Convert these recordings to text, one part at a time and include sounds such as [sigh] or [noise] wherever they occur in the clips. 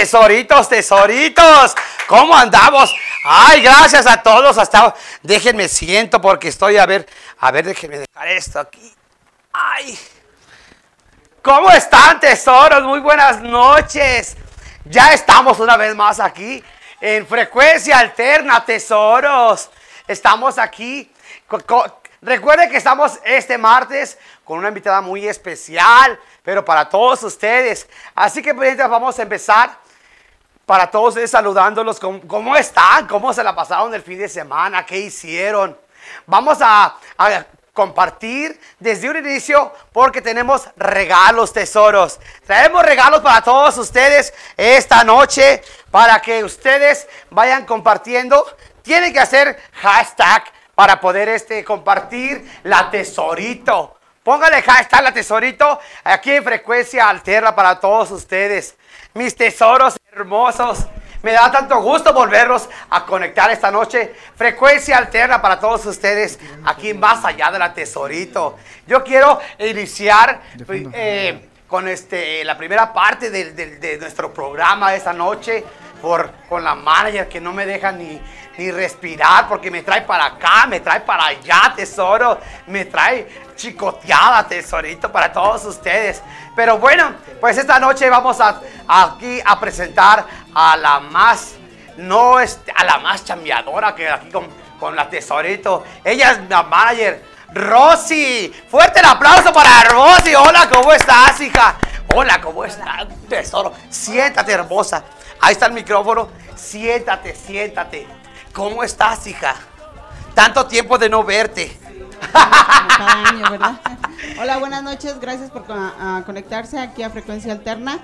tesoritos, tesoritos. ¿Cómo andamos? Ay, gracias a todos. Hasta déjenme siento porque estoy a ver, a ver, déjenme dejar esto aquí. Ay. ¿Cómo están, tesoros? Muy buenas noches. Ya estamos una vez más aquí en frecuencia alterna, tesoros. Estamos aquí. Recuerden que estamos este martes con una invitada muy especial, pero para todos ustedes. Así que pues, vamos a empezar para todos ustedes saludándolos. ¿Cómo, están? ¿Cómo se la pasaron el fin de semana? ¿Qué hicieron? Vamos a, a compartir desde un inicio porque tenemos regalos, tesoros. Traemos regalos para todos ustedes esta noche para que ustedes vayan compartiendo. Tienen que hacer hashtag para poder este, compartir la tesorito. Póngale hashtag la tesorito aquí en frecuencia alterna para todos ustedes. Mis tesoros hermosos. Me da tanto gusto volverlos a conectar esta noche. Frecuencia alterna para todos ustedes aquí más allá de la tesorito. Yo quiero iniciar eh, con este, la primera parte de, de- de nuestro programa esta noche por, con la manager que no me deja ni, ni respirar porque me trae para acá, me trae para allá, tesoro, me trae chicoteada, tesorito, para todos ustedes. Pero bueno, pues esta noche vamos a, aquí a presentar a la más, no este, a la más chambeadora que aquí con, con la tesorito. Ella es la manager. Rosy, fuerte el aplauso para Rosy. Hola, ¿cómo estás, hija? Hola, ¿cómo estás, tesoro? Siéntate, hermosa. Ahí está el micrófono. Siéntate, siéntate. ¿Cómo estás, hija? Tanto tiempo de no verte. cada año, ¿verdad? [laughs] Hola, buenas noches, gracias por co- a conectarse aquí a Frecuencia Alterna.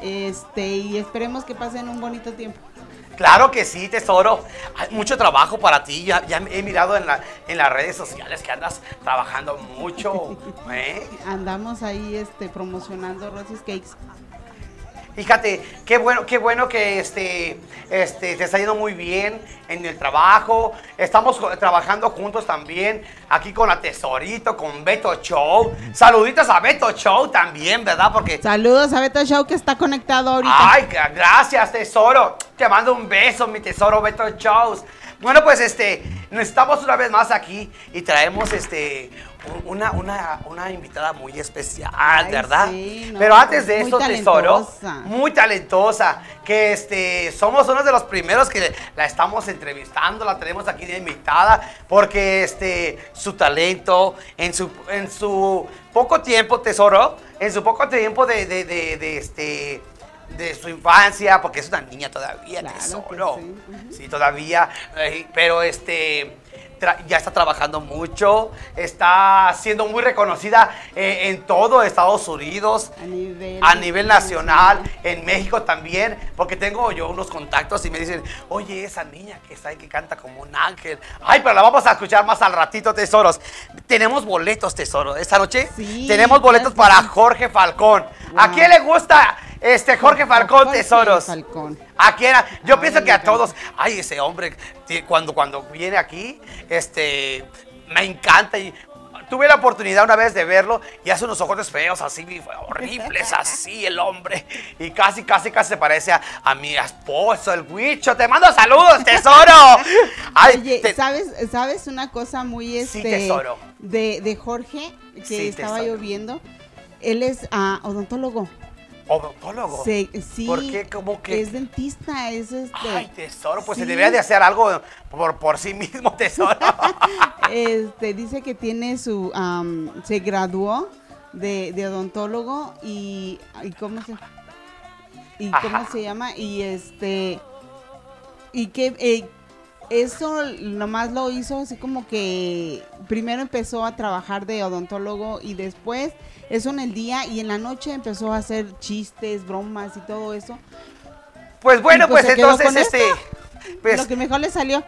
Este, y esperemos que pasen un bonito tiempo. Claro que sí, tesoro. Hay mucho trabajo para ti. Ya, ya he mirado en, la- en las redes sociales que andas trabajando mucho. [laughs] ¿eh? Andamos ahí este promocionando Rosy's Cakes. Fíjate, qué bueno, qué bueno que este, este, te está yendo muy bien en el trabajo. Estamos trabajando juntos también aquí con la Tesorito, con Beto Show. Saluditos a Beto Show también, ¿verdad? Porque Saludos a Beto Show que está conectado ahorita. Ay, gra- gracias, tesoro. Te mando un beso, mi tesoro Beto Shows. Bueno, pues este, estamos una vez más aquí y traemos este una, una, una invitada muy especial, Ay, ¿verdad? sí, no, Pero antes de esto, tesoro, muy talentosa, que este, somos uno de los primeros que la estamos entrevistando, la tenemos aquí de invitada, porque este, su talento, en su, en su poco tiempo, tesoro, en su poco tiempo de, de, de, de, este, de su infancia, porque es una niña todavía, Claro tesoro. sí, todavía, eh, pero este ya está trabajando mucho, está siendo muy reconocida eh, en todo Estados Unidos, A nivel, a nivel nacional, en México también, porque tengo yo unos contactos y me dicen, oye, esa niña que está ahí que canta como un ángel. Ay, pero la vamos a escuchar más al ratito, tesoros. Tenemos boletos, tesoro. Esta noche Sí, tenemos boletos para. Jorge Falcón. ¿A quién le gusta este Jorge Falcón, Jorge tesoros? Falcón. ¿A quién? Yo Ay, pienso que a todos, ay, ese hombre, cuando, cuando viene aquí, este, me encanta y tuve la oportunidad una vez de verlo y hace unos ojos feos, así, horribles, [laughs] así el hombre, y casi, casi, casi se parece a, a mi esposo, el Huicho. Te mando saludos, [laughs] tesoro. Ay, Oye, te- ¿sabes, ¿sabes una cosa muy este tesoro. de, de Jorge que Sí, estaba tesoro. Él es ah, odontólogo. Odontólogo. Se- sí. ¿Por qué? ¿Cómo que? Es dentista, es este. Ay, tesoro, pues se debería de hacer algo por, por sí mismo, [laughs] tesoro. Este, dice que tiene su, am, se graduó de, de odontólogo y, y cómo se, y cómo se llama y este, y que eh, eso nomás lo hizo así como que primero empezó a trabajar de odontólogo y después eso en el día y en la noche empezó a hacer chistes, bromas y todo eso. Pues bueno, Y pues pues entonces, este. Pues, lo que mejor le salió.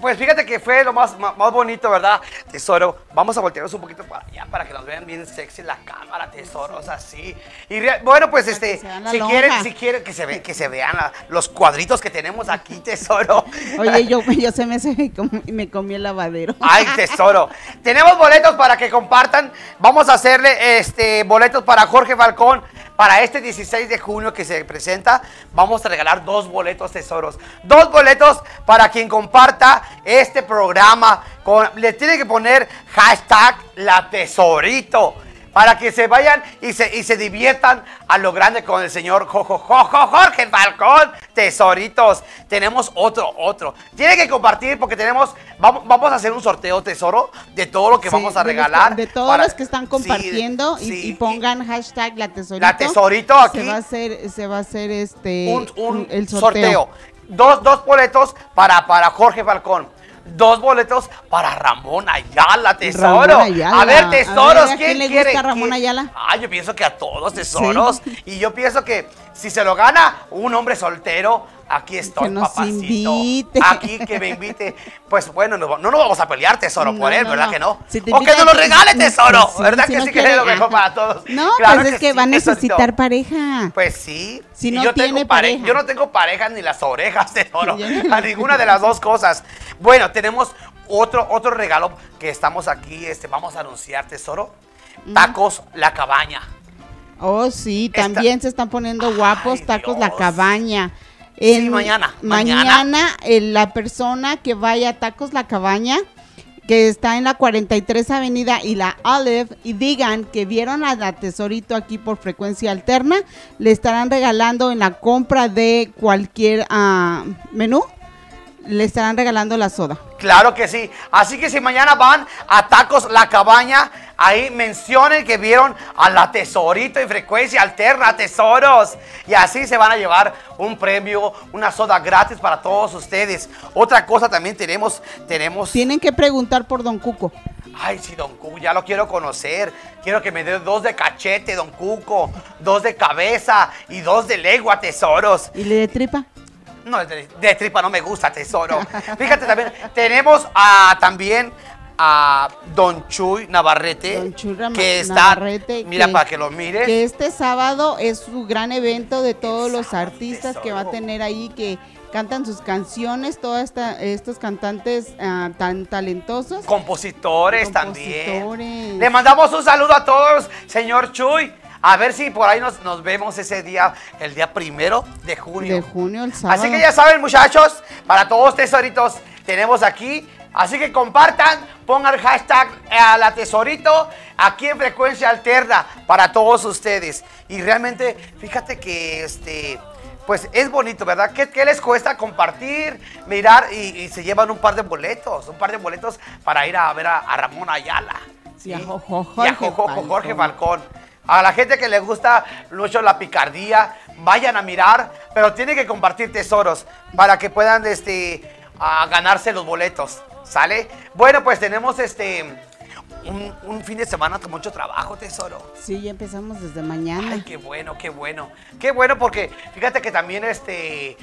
Pues fíjate que fue lo más, más bonito, ¿verdad? Tesoro, vamos a voltearnos un poquito para allá para que nos vean bien sexy la cámara, tesoros, así. Y rea- bueno, pues este, si quieren, si quieren que se, ve, que se vean la- los cuadritos que tenemos aquí, tesoro. Oye, yo, yo se me, se me com- me comí el lavadero. Ay, tesoro. Tenemos boletos para que compartan. Vamos a hacerle este boletos para Jorge Falcón para este 16 de junio que se presenta. Vamos a regalar dos boletos, tesoros. Dos boletos para quien comparta este programa. Con, le tiene que poner hashtag la tesorito. Para que se vayan y se, y se diviertan a lo grande con el señor Jorge Falcón. Tesoritos. Tenemos otro, otro. Tiene que compartir porque tenemos, vamos, vamos a hacer un sorteo tesoro de todo lo que Sí, vamos a regalar. De, todos para- los que están Sí, compartiendo y- sí, y, pongan hashtag la tesorito. La tesorito aquí. Se va a hacer, se va a hacer este un, un el sorteo. sorteo. Dos, dos boletos para, para Jorge Falcón. Dos boletos para Ramón Ayala, tesoro. Ramón Ayala. A ver, A tesoros, ver, ¿a ¿quién quién le quiere? gusta Ramón ¿Quién? Ayala? Ah, yo pienso que a todos, tesoros. Y yo pienso que si se lo gana un hombre soltero, aquí estoy, Que nos papacito. invite. Aquí que me invite. Pues bueno, no, no nos vamos a pelear, tesoro, por él, no, ¿verdad que no? Si o que nos lo pues, regale, sí, tesoro. sí, ¿Verdad si que no sí que es lo mejor para todos? No, Claro pues es que sí, va a necesitar pareja. Pues sí. Si no yo tengo tiene pare- pareja. Yo no tengo pareja ni las orejas, [laughs] tesoro. A ninguna de las dos cosas. Bueno, tenemos otro, otro regalo que estamos aquí. Este, vamos a anunciar, tesoro. Tacos La Cabaña. Oh, sí, Esta- también se están poniendo guapos Ay, tacos la cabaña. Sí, mañana, mañana. Mañana, eh, la persona que vaya a Tacos La Cabaña, que está en la 43 Avenida y la Olive, y digan que vieron a la Tesorito aquí por frecuencia alterna, le estarán regalando en la compra de cualquier ah, menú, le estarán regalando la soda. Claro que sí. Así que si mañana van a Tacos La Cabaña, ahí mencionen que vieron a la Tesorito en frecuencia alterna, tesoros. Y así se van a llevar un premio, una soda gratis para todos ustedes. Otra cosa también tenemos, tenemos... Tienen que preguntar por Don Cuco. Ay, sí, don Cuco, ya lo quiero conocer. Quiero que me dé dos de cachete, don Cuco, dos de cabeza y dos de legua, tesoros. ¿Y le de tripa? No, de, de tripa no me gusta, tesoro. [laughs] Fíjate también, tenemos a, también a Don Chuy Navarrete, Don Chuy que está, Navarrete, mira que- para que lo mires. Que este sábado es su gran evento de todos los artistas que va a tener ahí, que cantan sus canciones, todos estos cantantes ah, tan talentosos. Compositores, también. Compositores. Le mandamos un saludo a todos, señor Chuy. A ver si por ahí nos, nos vemos ese día, el día primero de junio. De junio, el sábado. Así que ya saben, muchachos, para todos tesoritos tenemos aquí. Así que compartan, pongan el hashtag eh, a la tesorito aquí en frecuencia alterna para todos ustedes. Y realmente, fíjate que este. Pues es bonito, ¿verdad? ¿Qué, qué les cuesta compartir, mirar y, y se llevan un par de boletos? Un par de boletos para ir a ver a, a Ramón Ayala. Y a ¿sí? Jojo Y a Jorge Jojo Jorge Falcón. Falcón. A la gente que le gusta mucho la picardía, vayan a mirar, pero tienen que compartir tesoros para que puedan este, a ganarse los boletos. ¿Sale? Bueno, pues tenemos este un, un fin de semana con mucho trabajo, tesoro. Sí, ya empezamos desde mañana. Ay, qué bueno, qué bueno. Qué bueno porque fíjate que también este eh,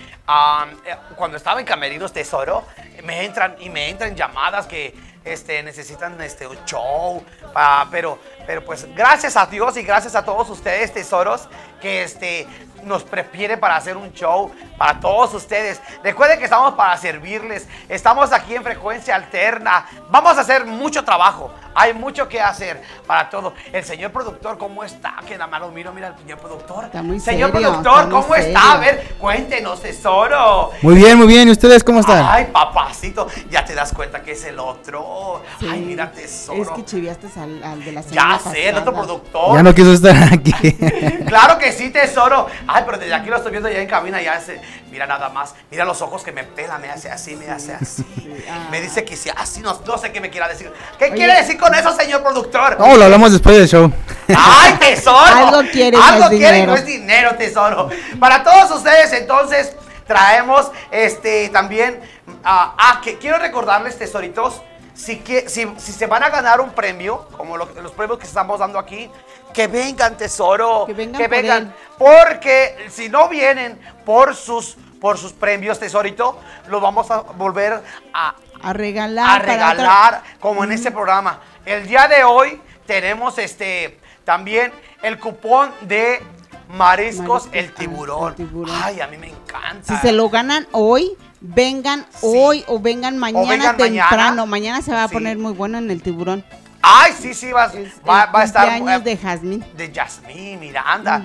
cuando estaba en Camerinos Tesoro, me entran y me entran llamadas que este necesitan este un show, pa- pero pero pues gracias a Dios y gracias a todos ustedes tesoros que este nos prefiere para hacer un show para todos ustedes. Recuerden que estamos para servirles. Estamos aquí en frecuencia alterna. Vamos a hacer mucho trabajo. Hay mucho que hacer para todo. El señor productor, ¿cómo está? Que nada más lo miro, mira el señor productor. Está muy señor serio, productor, está muy ¿cómo está? A ver, cuéntenos, tesoro. Muy bien, muy bien. ¿Y ustedes cómo están? Ay, papacito, ya te das cuenta que es el otro. Sí. Ay, mira, tesoro. Es que chiviaste al, al de la ya semana sé, el otro productor. Ya no quiso estar aquí. [laughs] Claro que sí, tesoro. Ay, pero desde aquí lo estoy viendo ya en cabina, ya se, mira nada más. Mira los ojos que me pela, me hace así, me hace así. [laughs] ah. Me dice que sí, así, no, no sé qué me quiera decir. ¿Qué Oye. quiere decir con eso, señor productor? No, lo hablamos después del show. ¡Ay, [laughs] tesoro! Algo quiere Algo quiere y no es dinero, tesoro. Para todos ustedes, entonces, traemos este también. ah, ah, que quiero recordarles, tesoritos, si, que, si, si se van a ganar un premio, como lo- los premios que estamos dando aquí, que vengan, tesoro. Que vengan por él. Porque si no vienen por sus, por sus premios, tesorito, los vamos a volver a, A regalar. a regalar como en este programa. El día de hoy tenemos este también el cupón de mariscos, Mariscos, el, tiburón. el tiburón. Ay, a mí me encanta. Si se lo ganan hoy, vengan Sí. hoy o vengan mañana vengan temprano. Mañana. se va a Sí. poner muy bueno en el tiburón. Ay, sí, sí, va, Es va, va a estar cumpleaños eh, de Jazmín. de Yasmín Miranda.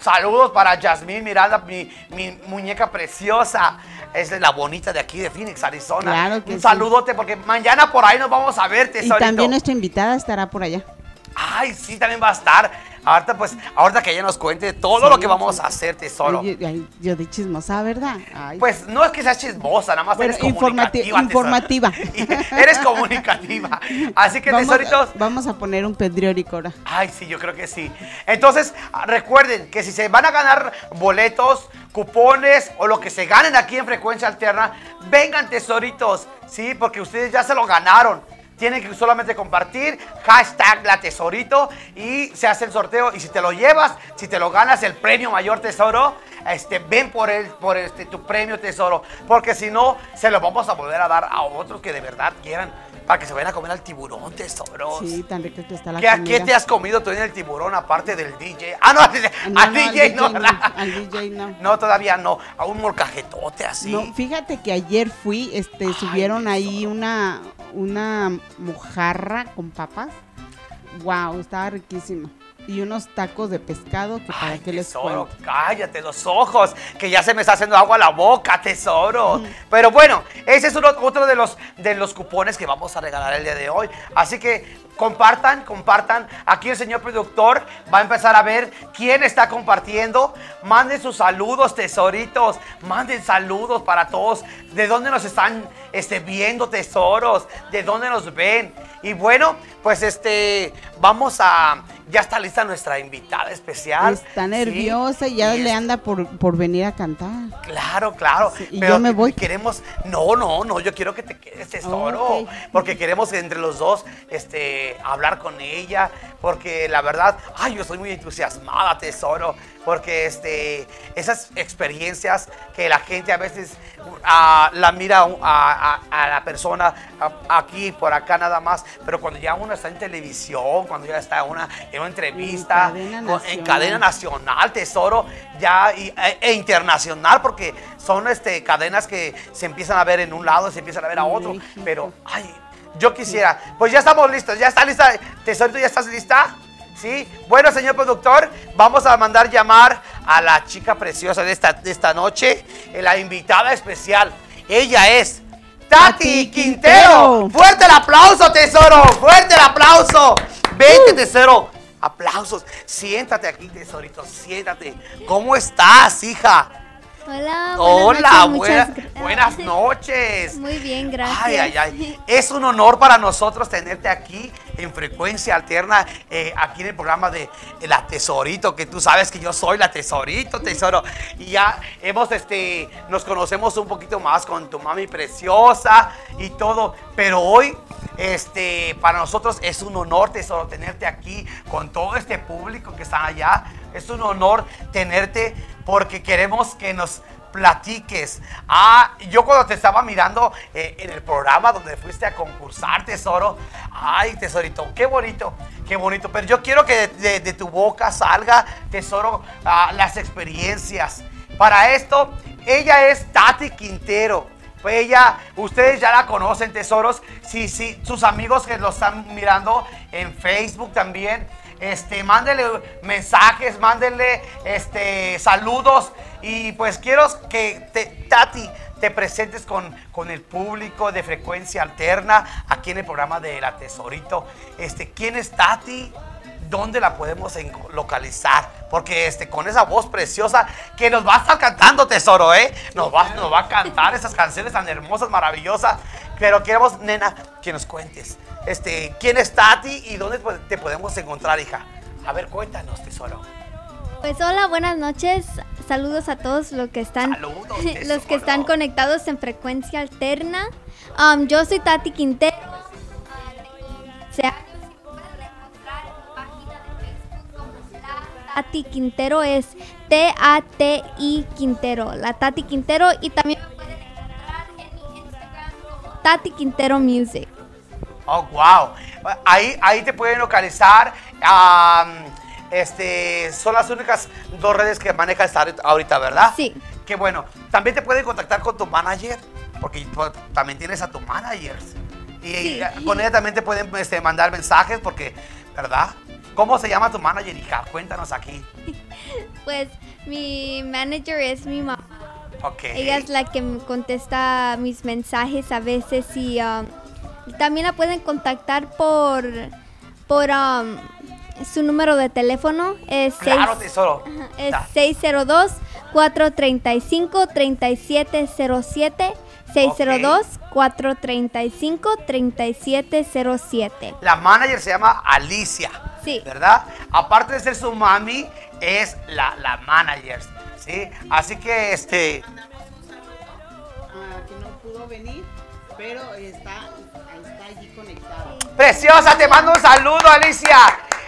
Saludos para Yasmín Miranda, mi, mi muñeca preciosa. Es la bonita de aquí de Phoenix, Arizona. Claro que Un sí. saludote porque mañana por ahí nos vamos a ver, Y también nuestra invitada estará por allá. Ay, sí, también va a estar. Ahorita, pues, ahorita que ella nos cuente todo lo que vamos a hacer, tesoro. Ay, yo de chismosa, ¿verdad? Ay. Pues no es que seas chismosa, nada más Bueno, eres comunicativa. informativa. [laughs] eres comunicativa. Así que, vamos, tesoritos. vamos a poner un pedriórico ahora. Ay, sí, yo creo que sí. Entonces, ah, recuerden que si se van a ganar boletos, cupones o lo que se ganen aquí en Frecuencia Alterna, vengan tesoritos, ¿sí? Porque ustedes ya se lo ganaron. Tienen que solamente compartir hashtag la tesorito y se hace el sorteo. Y si te lo llevas, si te lo ganas el premio mayor tesoro, este, ven por el, por este, tu premio tesoro. Porque si no, se lo vamos a volver a dar a otros que de verdad quieran para que se vayan a comer al tiburón tesoro. Sí, tan rica que está la ¿Qué, a comida. qué te has comido tú en el tiburón aparte del DJ? [laughs] Ah, no, al, No, al no, al DJ no. DJ al DJ no. No, todavía no. A un molcajetote así. No, fíjate que ayer fui, este, Ay, subieron ahí una, una mojarra con papas. Wow, estaba riquísima. Y unos tacos de pescado que para Ay, qué les tesoro, cuento. cállate los ojos, que ya se me está haciendo agua la boca, tesoro. Pero bueno, ese es uno- otro de los, de los cupones que vamos a regalar el día de hoy. Así que compartan, compartan. Aquí el señor productor va a empezar a ver quién está compartiendo. Manden sus saludos, tesoritos. Manden saludos para todos. ¿De dónde nos están este, viendo, tesoros? ¿De dónde nos ven? Y bueno, pues este, vamos a... Ya está lista nuestra invitada especial. Está Sí, nerviosa y ya y le anda por, por venir a cantar. Claro, claro. Sí, y pero yo me voy. Queremos. No, no, no. Yo quiero que te quedes, tesoro. Porque queremos entre los dos este, hablar con ella. Porque la verdad, ay, yo estoy muy entusiasmada, tesoro. Porque este, esas experiencias que la gente a veces ah, la mira a, a- a la persona aquí, por acá nada más. Pero cuando ya uno está en televisión, cuando ya está una, en una entrevista, cadena con- en cadena nacional, tesoro, ya y- e, e internacional, porque son este, cadenas que se empiezan a ver en un lado, se empiezan a ver a otro. México. Pero, ay, yo quisiera. Pues ya estamos listos, ya está lista. Tesorito, ¿ya estás lista? Sí. Bueno, señor productor, vamos a mandar llamar a la chica preciosa de esta, de esta noche, eh, la invitada especial. Ella es. Tati Quintero. Quintero. Fuerte el aplauso, tesoro. Fuerte el aplauso. Vente, tesoro. Aplausos. Siéntate aquí, tesorito. Siéntate. ¿Cómo estás, hija? Hola, buenas Hola, noches, buena- buenas noches. Muy bien, gracias. Ay, ay, ay. Es un honor para nosotros tenerte aquí en frecuencia alterna, eh, aquí en el programa de La Tesorito, que tú sabes que yo soy la Tesorito, Tesoro. Y ya hemos, este, nos conocemos un poquito más con tu mami preciosa y todo. Pero hoy, este, para nosotros es un honor, Tesoro, tenerte aquí con todo este público que está allá. Es un honor tenerte porque queremos que nos platiques. Ah, yo cuando te estaba mirando eh, en el programa donde fuiste a concursar, tesoro. Ay, tesorito, qué bonito, qué bonito. Pero yo quiero que de, de- tu boca salga, tesoro, ah, las experiencias. Para esto, ella es Tati Quintero. Pues ella, ustedes ya la conocen, tesoros. Sí, sí, sus amigos que lo están mirando en Facebook también. Este, mándenle mensajes, mándenle este, saludos. Y pues quiero que te, Tati te presentes con, con el público de frecuencia alterna aquí en el programa de La Tesorito. Este, ¿Quién es Tati? ¿Dónde la podemos localizar? Porque este, con esa voz preciosa que nos va a estar cantando, tesoro, ¿eh? Nos va, nos va a cantar esas canciones tan hermosas, maravillosas. Pero queremos, nena, que nos cuentes. Este, ¿Quién es Tati y dónde te podemos encontrar, hija? A ver, cuéntanos, tesoro. Pues hola, buenas noches. Saludos a todos los que están Saludos, [laughs] los que están conectados en frecuencia alterna. Um, yo soy Tati Quintero. Se Tati Quintero es T A T I Quintero, la Tati Quintero y también me pueden encontrar en mi Instagram como Tati Quintero Music. Oh, wow. Ahí, ahí te pueden localizar. este, son las únicas dos redes que maneja esta ahorita- ¿verdad? Sí. Qué bueno. También te pueden contactar con tu manager, porque también tienes a tu manager. Y Sí. eh, con ella también te pueden este, mandar mensajes, porque, ¿verdad? ¿Cómo se llama tu manager, hija? Cuéntanos aquí. [laughs] Pues mi manager es mi mamá. Okay. Ella es la que me contesta mis mensajes a veces y um, también la pueden contactar por, por um, su número de teléfono. Es claro, seis, tesoro. Es 602-435-3707 602-435-3707. La manager se llama Alicia. Sí. ¿Verdad? Aparte de ser su mami, es la, la manager. ¿Sí? Así que este. Uh, que no pudo venir, pero está, está allí conectado. Preciosa, te mando un saludo, Alicia.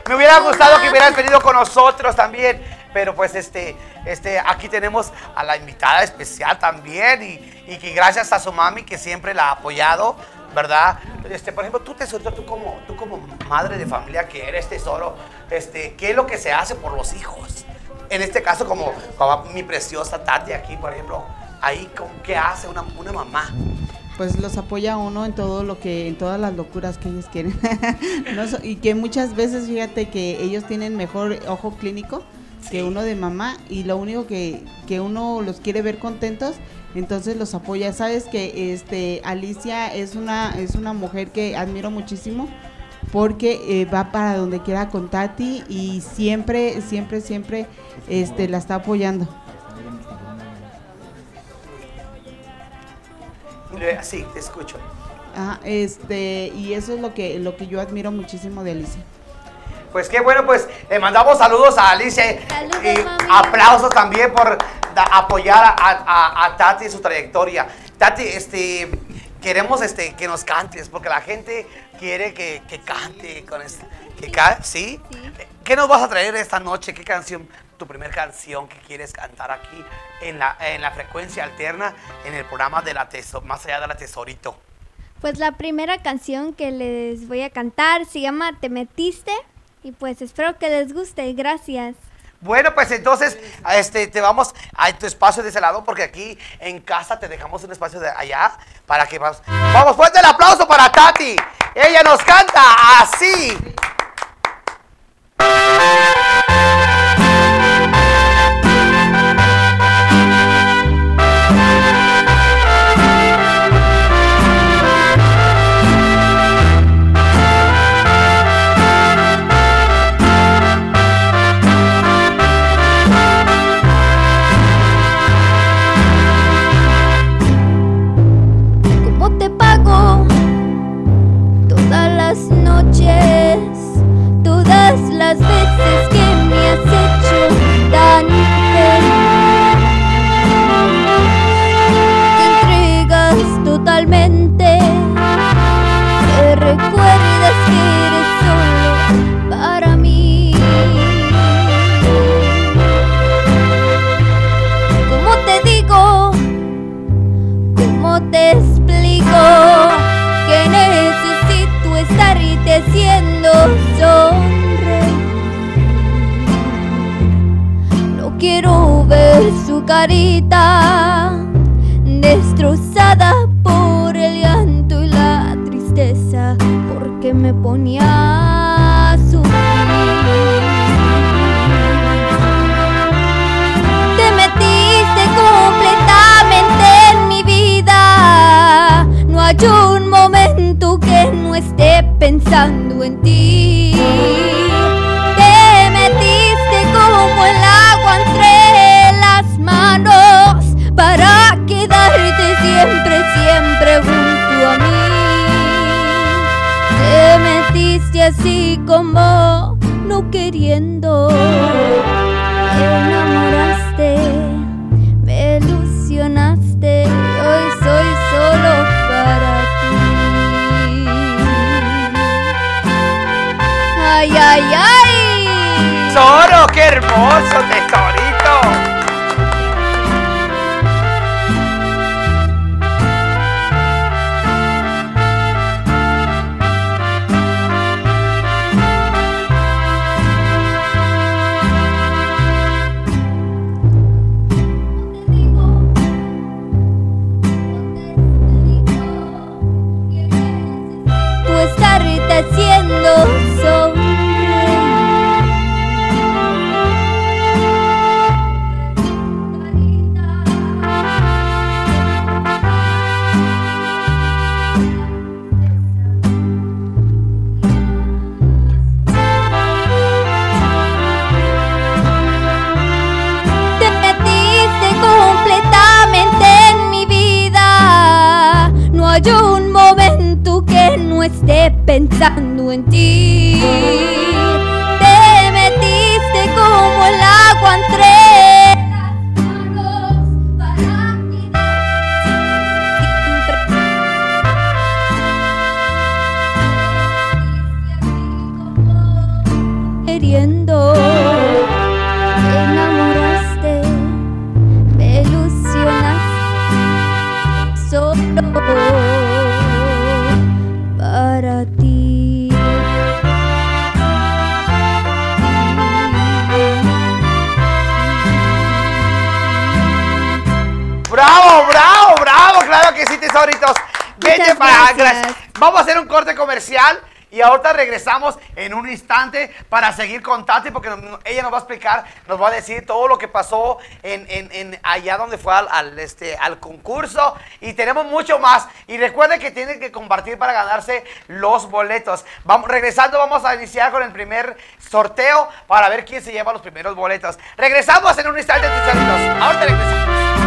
Me hubiera gustado que hubieras venido con nosotros también. Pero pues este, este, aquí tenemos a la invitada especial también. Y, y que gracias a su mami que siempre la ha apoyado, ¿verdad? Este, por ejemplo, tú tesorito, tú como, tú como madre de familia que eres tesoro, este, ¿qué es lo que se hace por los hijos? En este caso, como, como mi preciosa Tati aquí, por ejemplo, ahí, ¿cómo- ¿qué hace una, una mamá? Pues los apoya uno en todo lo que, en todas las locuras que ellos quieren. [laughs] No y que muchas veces, fíjate que ellos tienen mejor ojo clínico Sí. que uno de mamá y lo único que, que uno los quiere ver contentos, entonces los apoya. Sabes que este Alicia es una, es una mujer que admiro muchísimo porque eh, va para donde quiera con Tati y siempre, siempre, siempre este, la está apoyando. Sí, te escucho. Ah, este, y eso es lo que, lo que yo admiro muchísimo de Alicia. Pues qué bueno, pues le mandamos saludos a Alicia Saludos, y mami. aplausos también por da- apoyar a, a- a Tati en su trayectoria. Tati, este, queremos este, que nos cantes, porque la gente quiere que, que cante con que ca- ¿sí? Sí. ¿Qué nos vas a traer esta noche? ¿Qué canción, tu primer canción que quieres cantar aquí en la, en la frecuencia alterna en el programa de la teso, más allá de la tesorito? Pues la primera canción que les voy a cantar se llama Te metiste y pues espero que les guste. Gracias. Bueno, pues entonces este, te vamos a tu espacio de ese lado porque aquí en casa te dejamos un espacio de allá para que vamos. Vamos, fuerte el aplauso para Tati. Ella nos canta así. Qué hermoso, tesorito. Regresamos en un instante para seguir con Tati porque ella nos va a explicar, nos va a decir todo lo que pasó en, en- en allá donde fue al, este, al concurso y tenemos mucho más. Y recuerden que tienen que compartir para ganarse los boletos. Vamos, regresando vamos a iniciar con el primer sorteo para ver quién se lleva los primeros boletos. Regresamos en un instante. Ahorita regresamos.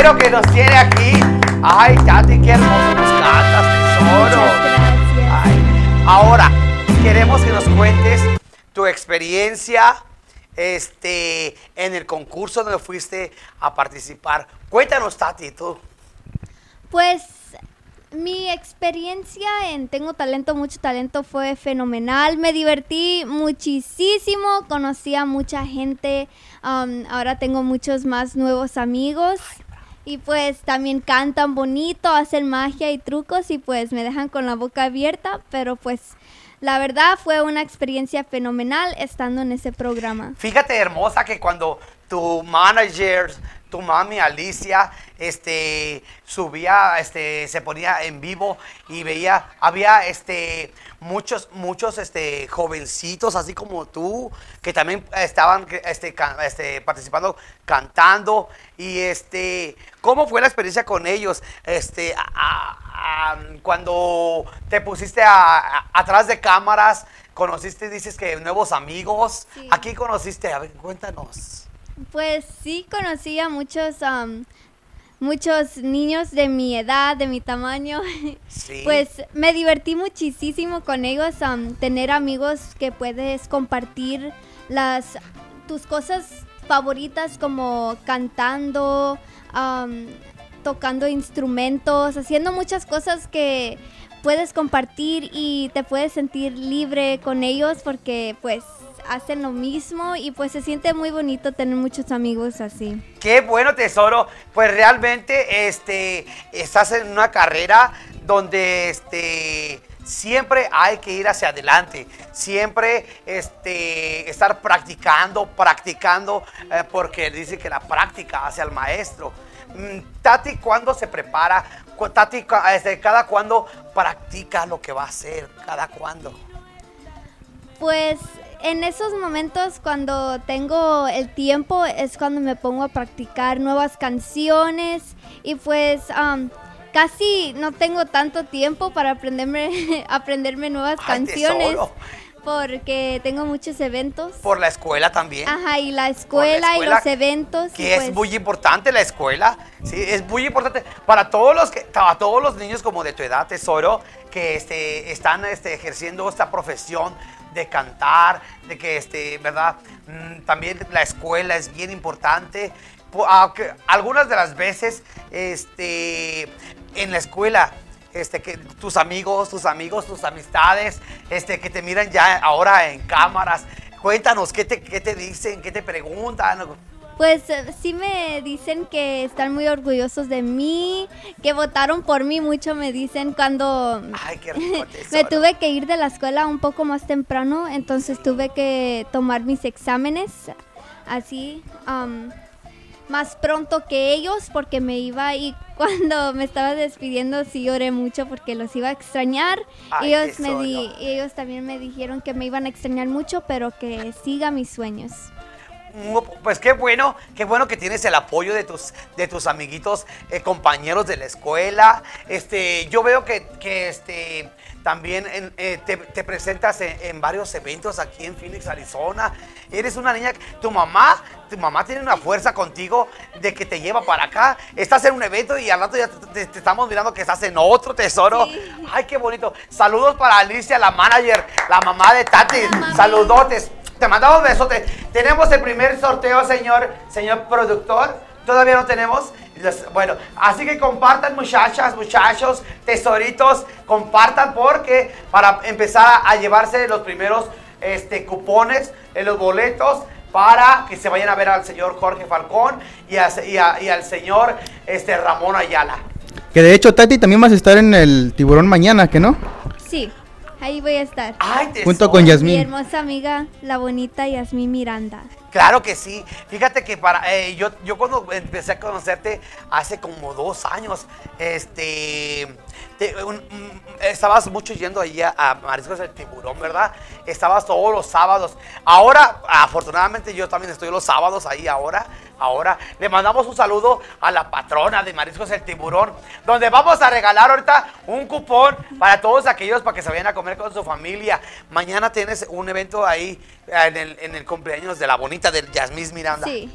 Que nos tiene aquí. Ay, Tati, qué hermoso nos cantas, tesoro. Ay, ahora, queremos que nos cuentes tu experiencia este, en el concurso donde fuiste a participar. Cuéntanos, Tati, tú. Pues mi experiencia en Tengo Talento, Mucho Talento fue fenomenal. Me divertí muchísimo, conocí a mucha gente. um, ahora tengo muchos más nuevos amigos. Y pues también cantan bonito, hacen magia y trucos y pues me dejan con la boca abierta. Pero pues la verdad fue una experiencia fenomenal estando en ese programa. Fíjate, hermosa, que cuando tu manager, tu mami Alicia, este, subía, este, se ponía en vivo y veía, había, este, muchos, muchos, este, jovencitos, así como tú, que también estaban, este, can- este, participando, cantando y, este, ¿cómo fue la experiencia con ellos? Este, a- a- a- cuando te pusiste a- a- atrás de cámaras, conociste, dices que nuevos amigos. Sí. Aquí conociste, a ver, cuéntanos. Pues sí, conocí a muchos am, muchos niños de mi edad, de mi tamaño. [laughs] Sí. Pues me divertí muchísimo con ellos, am, tener amigos que puedes compartir las tus cosas favoritas como cantando, am, tocando instrumentos, haciendo muchas cosas que puedes compartir y te puedes sentir libre con ellos porque pues hacen lo mismo y pues se siente muy bonito tener muchos amigos así. Qué bueno, tesoro. Pues realmente este, estás en una carrera donde este, siempre hay que ir hacia adelante. Siempre este, estar practicando, practicando, eh, porque dice que la práctica hace al maestro. Mm, Tati, ¿cuándo se prepara? Tati, este, cada cuándo practica lo que va a hacer, cada cuándo. Pues en esos momentos cuando tengo el tiempo es cuando me pongo a practicar nuevas canciones y pues am, casi no tengo tanto tiempo para aprenderme, [laughs] aprenderme nuevas Ay, canciones tesoro. porque tengo muchos eventos. Por la escuela también. Ajá, y la escuela, y escuela, los eventos. que es pues, muy importante la escuela, sí, es muy importante para todos los que, para todos los niños como de tu edad, tesoro, que este, están este, ejerciendo esta profesión de cantar, de que este, verdad, Mm, también la escuela es bien importante, algunas de las veces, este, en la escuela. Este, que tus amigos, tus amigos, tus amistades, este, que te miran ya ahora en cámaras. Cuéntanos, ¿qué te, qué te dicen? ¿Qué te preguntan? Pues eh, sí me dicen que están muy orgullosos de mí, que votaron por mí mucho, me dicen cuando Ay, qué rico [laughs] me tuve que ir de la escuela un poco más temprano, entonces tuve que tomar mis exámenes así am, más pronto que ellos porque me iba y [laughs] cuando me estaba despidiendo sí lloré mucho porque los iba a extrañar. Ay, ellos, me di- ellos también me dijeron que me iban a extrañar mucho, pero que siga mis sueños. Mm, Pues qué bueno, qué bueno que tienes el apoyo de tus, de tus amiguitos, eh, compañeros de la escuela. Este, yo veo que, que este, también en- eh, te, te presentas en, en varios eventos aquí en Phoenix, Arizona. Eres una niña, tu mamá, tu mamá tiene una fuerza contigo de que te lleva para acá. Estás en un evento y al rato ya te, estamos mirando que estás en otro tesoro. Ay, qué bonito. Saludos para Alicia, la manager, la mamá de Tati. Saludotes. Te mandamos besotes. Tenemos el primer sorteo, señor, señor productor. Todavía no tenemos. Bueno, así que compartan muchachas, muchachos, tesoritos, compartan porque para empezar a, llevarse los primeros este, cupones, eh, los boletos para que se vayan a ver al señor Jorge Falcón y al señor este, Ramón Ayala. Que de hecho, Tati, también vas a estar en el tiburón mañana, ¿que no? Ahí voy a estar. Ay. Junto con Mi Yasmín. hermosa amiga, la bonita Yasmín Miranda. Claro que sí. Fíjate que para eh, yo, yo cuando empecé a conocerte hace como dos años, este, te- un- mm, estabas mucho yendo allí a, a Mariscos del Tiburón, ¿verdad? Estabas todos los sábados. Ahora, afortunadamente, yo también estoy los sábados ahí ahora. Ahora le mandamos un saludo a la patrona de Mariscos del Tiburón, donde vamos a regalar ahorita un cupón para todos aquellos para que se vayan a comer con su familia. Mañana tienes un evento ahí en el, en el cumpleaños de la bonita de Yasmín Miranda. Sí.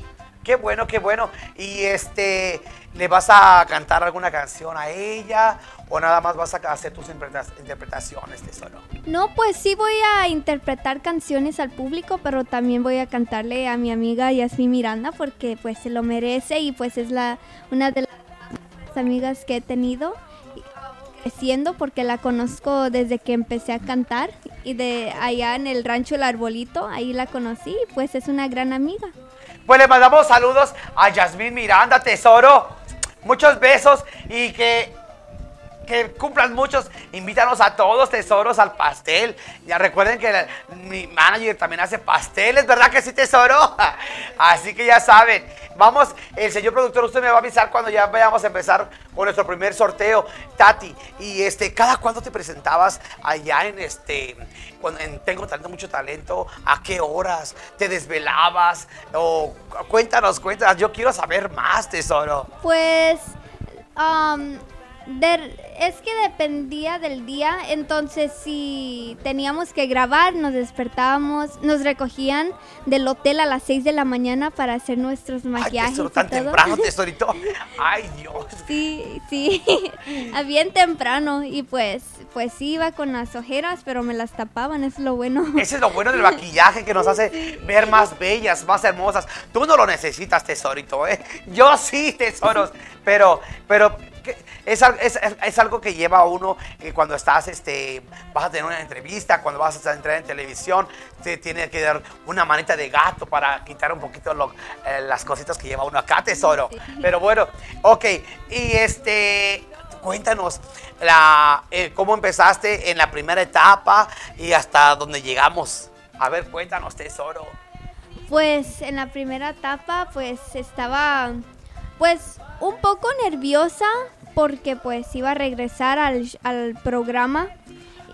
Qué bueno, qué bueno. Y este, ¿le vas a cantar alguna canción a ella o nada más vas a hacer tus interpreta- interpretaciones, tesoro? No, pues sí voy a interpretar canciones al público, pero también voy a cantarle a mi amiga Yasmín Miranda porque pues se lo merece y pues es la una de las amigas que he tenido creciendo porque la conozco desde que empecé a cantar y de allá en el rancho El Arbolito, ahí la conocí pues es una gran amiga. Pues le mandamos saludos a Yasmín Miranda, tesoro. Muchos besos y que, que cumplan muchos. Invítanos a todos, tesoros, al pastel. Ya recuerden que mi manager también hace pasteles, ¿verdad que sí, tesoro? [laughs] Así que ya saben. Vamos, el señor productor, usted me va a avisar cuando ya vayamos a empezar con nuestro primer sorteo. Tati, y este, ¿cada cuándo te presentabas allá en este, cuando, en Tengo Talento, Mucho Talento? ¿A qué horas? ¿Te desvelabas? O cuéntanos, cuéntanos. Yo quiero saber más, tesoro. Pues am, de- es que dependía del día, entonces si teníamos que grabar, nos despertábamos, nos recogían del hotel a las 6 de la mañana para hacer nuestros Ay, maquillajes. tesoro, y tan todo. temprano, [laughs] tesorito. Ay, Dios. Sí, sí, a [laughs] bien temprano y pues, pues sí iba con las ojeras, pero me las tapaban, es lo bueno. Ese es lo bueno del maquillaje que nos hace [laughs] ver más bellas, más hermosas. Tú no lo necesitas, tesorito, ¿eh? Yo sí, tesoros. Pero, pero es, es- es- algo que lleva a uno que cuando estás, este, vas a tener una entrevista, cuando vas a entrar en televisión, te tiene que dar una manita de gato para quitar un poquito lo- eh, las cositas que lleva uno acá, tesoro. Pero bueno, ok. Y este, cuéntanos la, eh, cómo empezaste en la primera etapa y hasta dónde llegamos. A ver, cuéntanos, tesoro. Pues en la primera etapa pues estaba pues un poco nerviosa porque pues iba a regresar al, al programa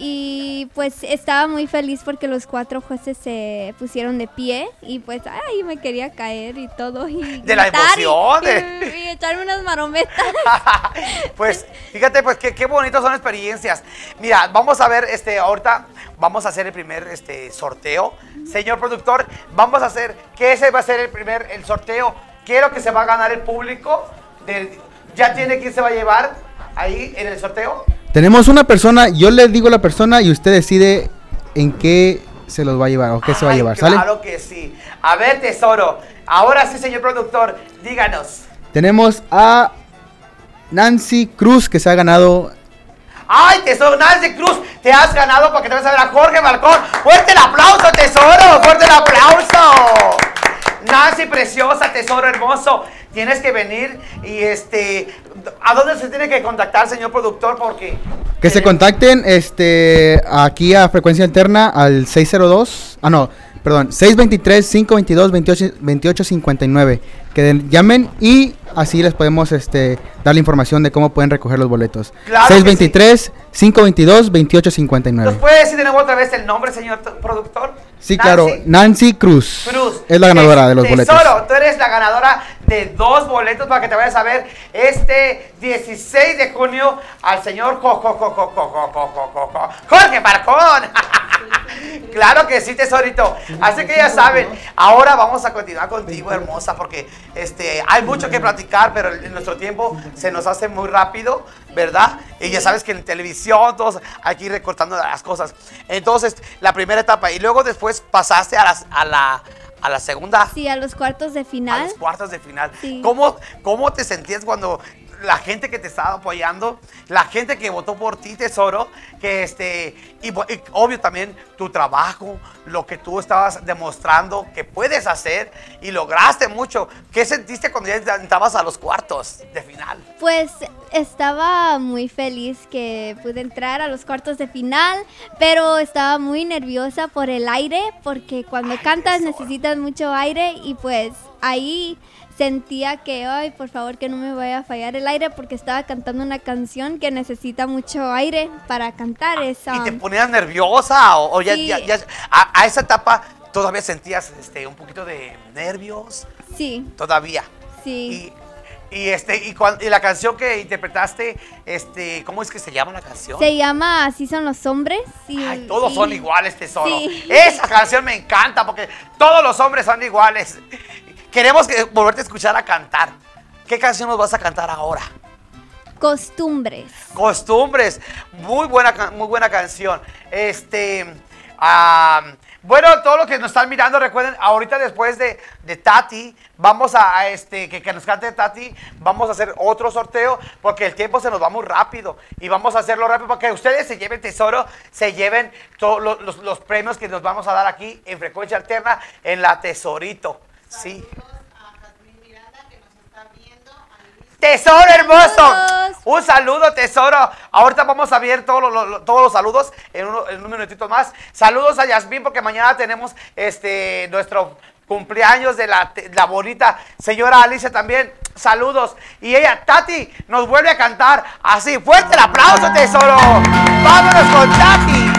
y pues estaba muy feliz porque los cuatro jueces se pusieron de pie y pues ay me quería caer y todo y De la y- emoción, y, [laughs] y echarme unas marometas [laughs] pues fíjate, pues qué, qué bonitas son experiencias. Mira, vamos a ver, este, ahorita vamos a hacer el primer este, sorteo. Señor productor, vamos a hacer, que ese va a ser el primer, el sorteo. ¿Qué es lo que se va a ganar el público? Del- ¿Ya tiene quién se va a llevar ahí en el sorteo? Tenemos una persona, yo le digo la persona y usted decide en qué se los va a llevar o qué se va a llevar, ¿sale? Claro que sí. A ver, tesoro. Ahora sí, señor productor, díganos. Tenemos a Nancy Cruz que se ha ganado. ¡Ay, tesoro! Nancy Cruz, te has ganado para que te vayas a ver a Jorge Balcón. ¡Fuerte el aplauso, tesoro! ¡Fuerte el aplauso! Nancy, preciosa, tesoro hermoso. Tienes que venir y este. ¿A dónde se tiene que contactar, señor productor? Porque. Que se contacten este aquí a frecuencia alterna al 602, ah no, perdón, 623-522-2859. Que den- llamen y así les podemos este, dar la información de cómo pueden recoger los boletos. Claro que sí. 623-522-2859. ¿Nos puede decir de nuevo otra vez el nombre, señor productor? Sí, claro, Nancy Cruz. Cruz. Es la ganadora de los boletos. Tesoro, tú eres la ganadora solamente dos boletos para que te vayas a ver este 16 de junio al señor Jorge Marcón. Claro que sí, tesorito. Así que ya saben, ahora vamos a continuar contigo, hermosa, porque este, hay mucho que platicar, pero nuestro tiempo se nos hace muy rápido, ¿verdad? Y ya sabes que en televisión, todos aquí recortando las cosas. Entonces, la primera etapa, y luego después pasaste a, las, a la a la segunda sí a los cuartos de a final los cuartos de final. Sí. ¿Cómo, ¿Cómo te sentías cuando la gente que te estaba apoyando, la gente que votó por ti, tesoro, que este, y, obvio también tu trabajo, lo que tú estabas demostrando que puedes hacer y lograste mucho. ¿Qué sentiste cuando ya entrabas a los cuartos de final? Pues estaba muy feliz que pude entrar a los cuartos de final, pero estaba muy nerviosa por el aire, porque cuando cantas tesoro. necesitas mucho aire y pues ahí sentía que, ay, por favor que no me vaya a fallar el aire, porque estaba cantando una canción que necesita mucho aire para cantar. Es, ¿Y te ponías nerviosa o, o ya, Sí. ya- ya- a, a esa etapa todavía sentías este, un poquito de nervios? sí, Todavía. sí. Y, y, este, y, cuan- y la canción que interpretaste, este, ¿cómo es que se llama la canción? Se llama Así son los hombres. Y, Ay, todos y- son iguales, tesoro. Sí. Esa canción me encanta porque todos los hombres son iguales. Queremos que, volverte a escuchar a cantar. ¿Qué canción nos vas a cantar ahora? Costumbres. Costumbres. Muy buena, muy buena canción. Este. bueno, todos los que nos están mirando, recuerden, ahorita después de, de Tati, vamos a, a este, que, que nos cante Tati, vamos a hacer otro sorteo, porque el tiempo se nos va muy rápido. Y vamos a hacerlo rápido para que ustedes se lleven tesoro, se lleven todos los, los- los premios que nos vamos a dar aquí en frecuencia alterna en la Tesorito. Sí. Tesoro hermoso. Un saludo, tesoro. Ahorita vamos a ver todos los, todos los saludos en, uno- en un minutito más. Saludos a Yasmín porque mañana tenemos este nuestro cumpleaños de la, la bonita señora Alicia también. Saludos. Y ella, Tati, nos vuelve a cantar así. Fuerte el aplauso, tesoro. Vámonos con Tati.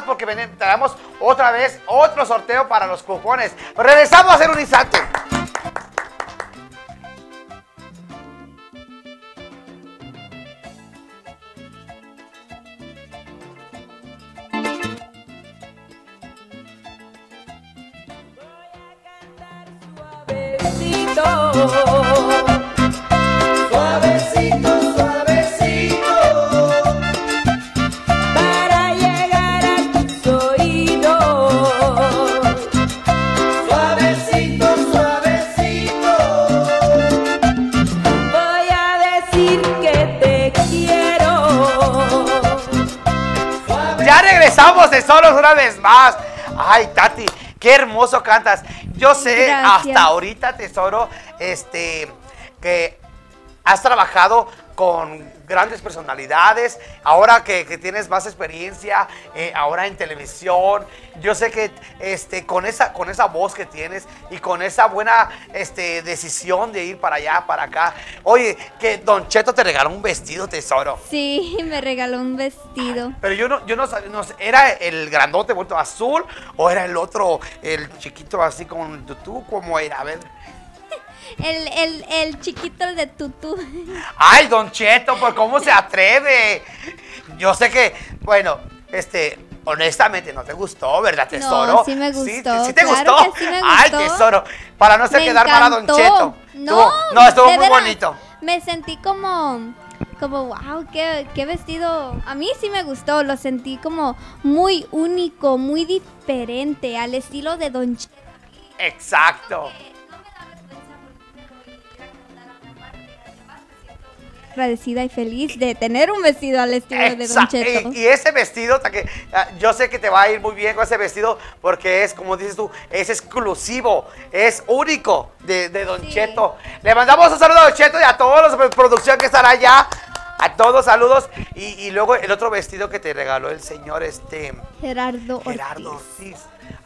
porque tenemos otra vez otro sorteo para los cupones. Regresamos a hacer un instante. tesoros una vez más. Ay, Tati, qué hermoso cantas. Yo sé hasta ahorita, tesoro, este, que has trabajado con grandes personalidades, ahora que, que tienes más experiencia, eh, ahora en televisión, yo sé que este, con, esa, con esa voz que tienes y con esa buena este, decisión de ir para allá, para acá, oye, que Don Cheto te regaló un vestido, tesoro. Sí, [laughs] me regaló un vestido. Pero yo no, yo no sabía, no ¿era el grandote vuelto azul o era el otro, el chiquito así con tutú? ¿Cómo era? A ver. El, el, el chiquito el de tutú. [laughs] Ay, Don Cheto, ¿por cómo se atreve? Yo sé que, bueno, este, honestamente no te gustó, ¿verdad, tesoro? sí me Sí, gustó, sí te claro gustó. sí me Ay, gustó. tesoro, para no Me quedar mal a Don. Cheto. No, Estuvo- no, estuvo muy bonito. Me sentí como, como, wow, qué, qué vestido. A mí sí me gustó, lo sentí como muy único, muy diferente, al estilo de Don Cheto. Exacto. Agradecida y feliz de tener un vestido al estilo de Don Cheto. Y, y ese vestido, que, ah, yo sé que te va a ir muy bien con ese vestido porque es, como dices tú, es exclusivo, es único de, de Don Sí. Cheto. Le mandamos un saludo a Don Cheto y a todos los de producción que están allá. A todos saludos. Y, y luego el otro vestido que te regaló el señor este Gerardo Ortiz. Gerardo Ortiz.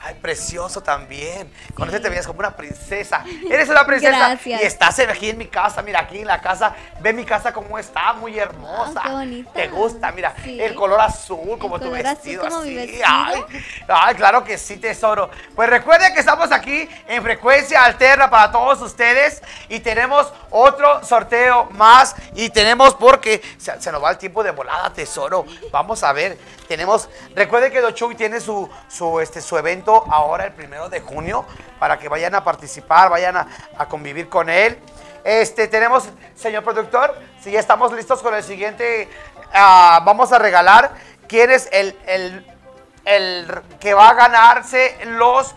Ay, precioso también. Con ese te veías como una princesa. Eres una princesa. Gracias. Y estás aquí en mi casa, mira, aquí en la casa. Ve mi casa como está, muy hermosa. Ah, qué bonita. Te gusta, mira, Sí. el color azul, como El tu color azul vestido. como así. mi vestido. Ay, ay, claro que sí, tesoro. Pues recuerden que estamos aquí en frecuencia alterna para todos ustedes. Y tenemos otro sorteo más. Y tenemos porque se, se nos va el tiempo de volada, tesoro. Vamos a ver. Tenemos, recuerden que Dochuy tiene su, su, este, su evento ahora el primero de junio para que vayan a participar, vayan a, a convivir con él. Este, tenemos, señor productor, si ya estamos listos con el siguiente, ah, vamos a regalar. ¿Quién es el, el, el que va a ganarse los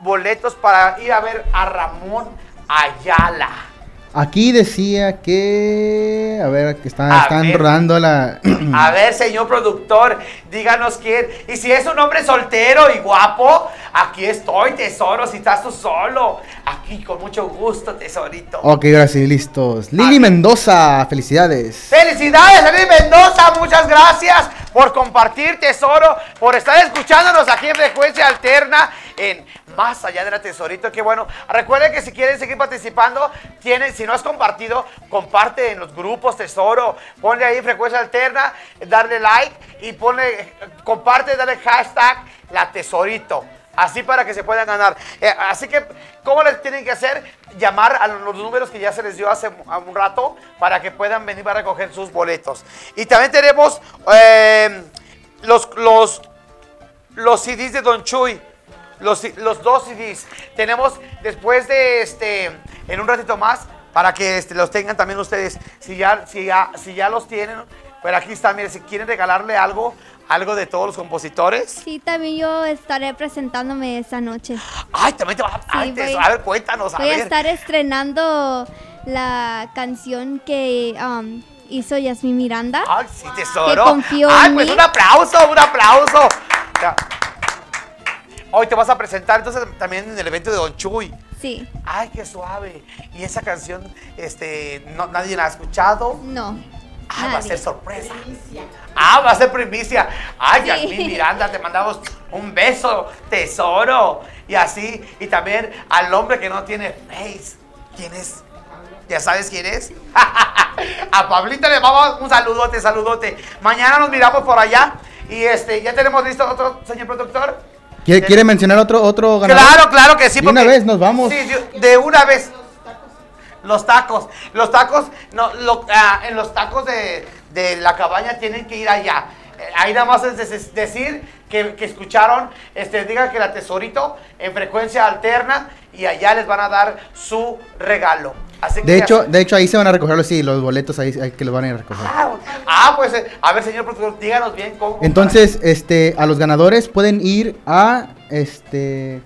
boletos para ir a ver a Ramón Ayala? Aquí decía que. A ver, que están, A están ver. rodando la. [clears throat] A ver, señor productor, díganos quién. Y si es un hombre soltero y guapo, aquí estoy, tesoro, si estás tú solo. Aquí con mucho gusto, tesorito. ok, ahora sí, listos. Lili. Mendoza, felicidades. Felicidades, Luis Mendoza, muchas gracias por compartir, tesoro, por estar escuchándonos aquí en Frecuencia Alterna, en Más Allá de la Tesorito, qué bueno. Recuerden que si quieren seguir participando, tienen, si no has compartido, comparte en los grupos, tesoro, ponle ahí Frecuencia Alterna, darle like y ponle, comparte, dale hashtag la Tesorito. Así para que se puedan ganar. Eh, así que, ¿cómo les tienen que hacer? Llamar a los números que ya se les dio hace un rato para que puedan venir a recoger sus boletos. Y también tenemos eh, los, los, los CDs de Don Chuy. Los, los dos CDs. Tenemos después de este, en un ratito más, para que este, los tengan también ustedes. Si ya, si ya, si ya los tienen, pues aquí está. Mire, si quieren regalarle algo, algo de todos los compositores. Sí, también yo estaré presentándome esta noche. Ay, también te vas a. Sí, voy- a ver, cuéntanos, Voy a ver. estar estrenando la canción que um, hizo Yasmín Miranda. Ay, sí, tesoro. Que confío Ay, en pues mí. un aplauso, un aplauso. Hoy te vas a presentar entonces también en el evento de Don Chuy. Sí, Ay, qué suave. Y esa canción, este, no, nadie la ha escuchado. no. Ah, va a ser sorpresa. Ah, va a ser primicia. Ay, Sí. Yasmín Miranda, te mandamos un beso, tesoro. Y así, y también al hombre que no tiene face. ¿Quién es? ¿Ya sabes quién es? [laughs] A Pablito le vamos un saludote, saludote. Mañana nos miramos por allá. Y este, ¿ya tenemos listo otro, señor productor? ¿Quiere, quiere mencionar otro, otro ganador? Claro, claro que sí. De una vez nos vamos. Sí, de, una vez. Los tacos. Los tacos, no, lo- ah, en los tacos de, de la cabaña tienen que ir allá. Eh, Ahí nada más es decir que, que escucharon, este, digan que la tesorito en frecuencia alterna y allá les van a dar su regalo. Así De hecho, de hecho, ahí se van a recoger los, sí, los boletos, ahí, ahí que los van a ir a recoger. Ah, ah, pues eh, a ver, señor productor, díganos bien cómo. Entonces, este, a los ganadores pueden ir a, este,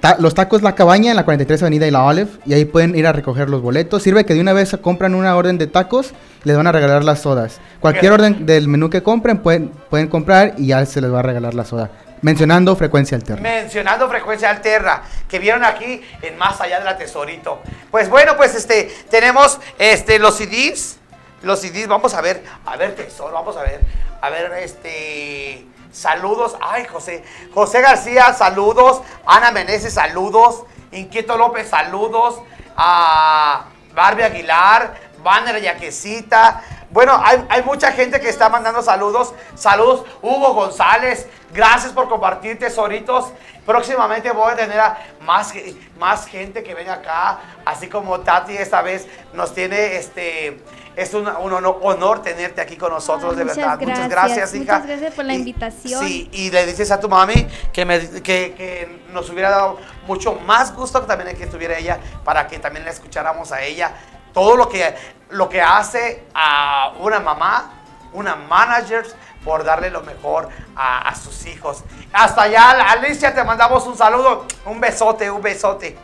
ta- los tacos La Cabaña en la 43 Avenida y la Olive y ahí pueden ir a recoger los boletos. Sirve que de una vez compran una orden de tacos, les van a regalar las sodas. Cualquier orden del menú que compren pueden, pueden comprar y ya se les va a regalar la soda. Mencionando frecuencia alterna. mencionando frecuencia alterna que vieron aquí en más allá de la tesorito. Pues bueno, pues este tenemos este los CDs, los CDs, vamos a ver, a ver, tesoro, vamos a ver, a ver, este, saludos, ay, José, José García, saludos, Ana Meneses, saludos, Inquieto López, saludos, a Barbie Aguilar, Banner Yaquecita, bueno, hay, hay mucha gente que está mandando saludos, saludos, Hugo González, gracias por compartir, tesoritos, próximamente voy a tener más, más gente que venga acá, así como Tati esta vez nos tiene, este, es un, un honor, honor tenerte aquí con nosotros, Ay, de muchas verdad. Muchas gracias, hija. muchas gracias por la Y- invitación. Sí, y le dices a tu mami que, me, que, que nos hubiera dado mucho más gusto también que estuviera ella para que también la escucháramos a ella. Todo lo que, lo que hace a una mamá, una manager, por darle lo mejor a, a sus hijos. Hasta allá, Alicia, te mandamos un saludo, un besote, un besote.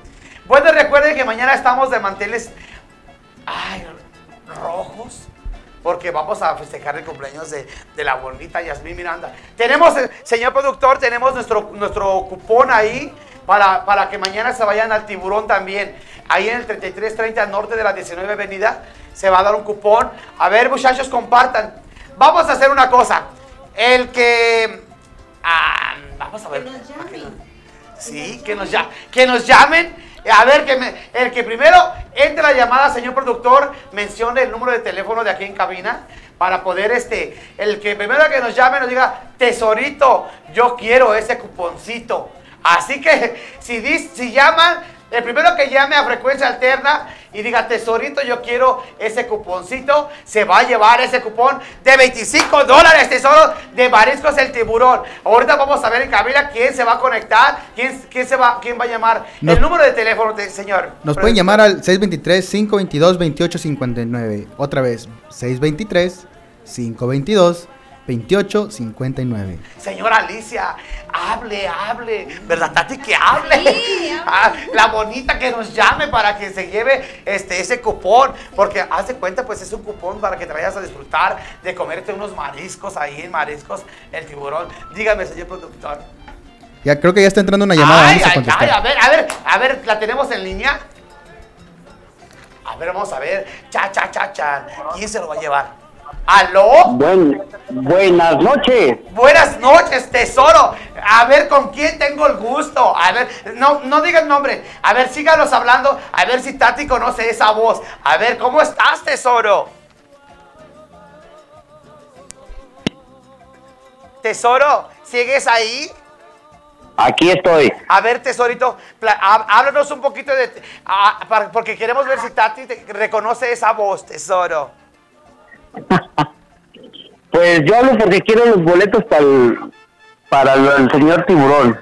Bueno, recuerden que mañana estamos de manteles ay, rojos. Porque vamos a festejar el cumpleaños de, de la bonita Yasmín Miranda. Tenemos, eh, señor productor, tenemos nuestro, nuestro cupón ahí para, para que mañana se vayan al tiburón también. Ahí en el 3330 norte de la 19 avenida se va a dar un cupón. A ver, muchachos, compartan. Vamos a hacer una cosa. El que... ah, vamos a ver. Sí, que nos, que nos llamen. A ver, que me- el que primero entre la llamada, señor productor, mencione el número de teléfono de aquí en cabina para poder, este, el que primero que nos llame nos diga, tesorito, yo quiero ese cuponcito. Así que si, si llaman, el primero que llame a frecuencia alterna y diga, tesorito, yo quiero ese cuponcito, se va a llevar ese cupón de 25 dólares, tesoro, de Mariscos el Tiburón. Ahorita vamos a ver en cabina quién se va a conectar, quién, quién, se va, quién va a llamar. Nos- el número de teléfono, señor. Nos pueden llamar al 623-522-2859. Otra vez, 623-522-2859. Señora Alicia, hable, hable. ¿Verdad, Tati? Que hable. Sí, [laughs] Ah, la bonita que nos llame para que se lleve este, ese cupón. Porque haz de cuenta, pues es un cupón para que te vayas a disfrutar de comerte unos mariscos ahí en Mariscos el Tiburón. Dígame, señor productor. Ya creo que ya está entrando una llamada. Ay, vamos a ay, a ver, a ver, a ver, ¿la tenemos en línea? A ver, vamos a ver. Cha, cha, cha, cha. ¿Quién se lo va a llevar? ¿Aló? Buen- buenas noches. Buenas noches, tesoro. A ver, ¿con quién tengo el gusto? A ver, no, no diga el nombre. A ver, síganos hablando. A ver si Tati conoce esa voz. A ver, ¿cómo estás, tesoro? Tesoro, ¿sigues ahí? Aquí estoy. A ver, tesorito, háblanos un poquito de... ah, para- porque queremos ver si Tati te- reconoce esa voz, tesoro. Pues yo hablo porque quiero los boletos para el, para el, señor tiburón.